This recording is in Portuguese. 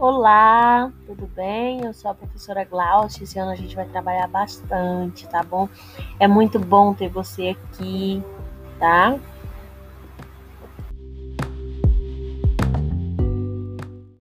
Olá, tudo bem? Eu sou a professora Glaucia. Esse ano a gente vai trabalhar bastante, tá bom? É muito bom ter você aqui, tá?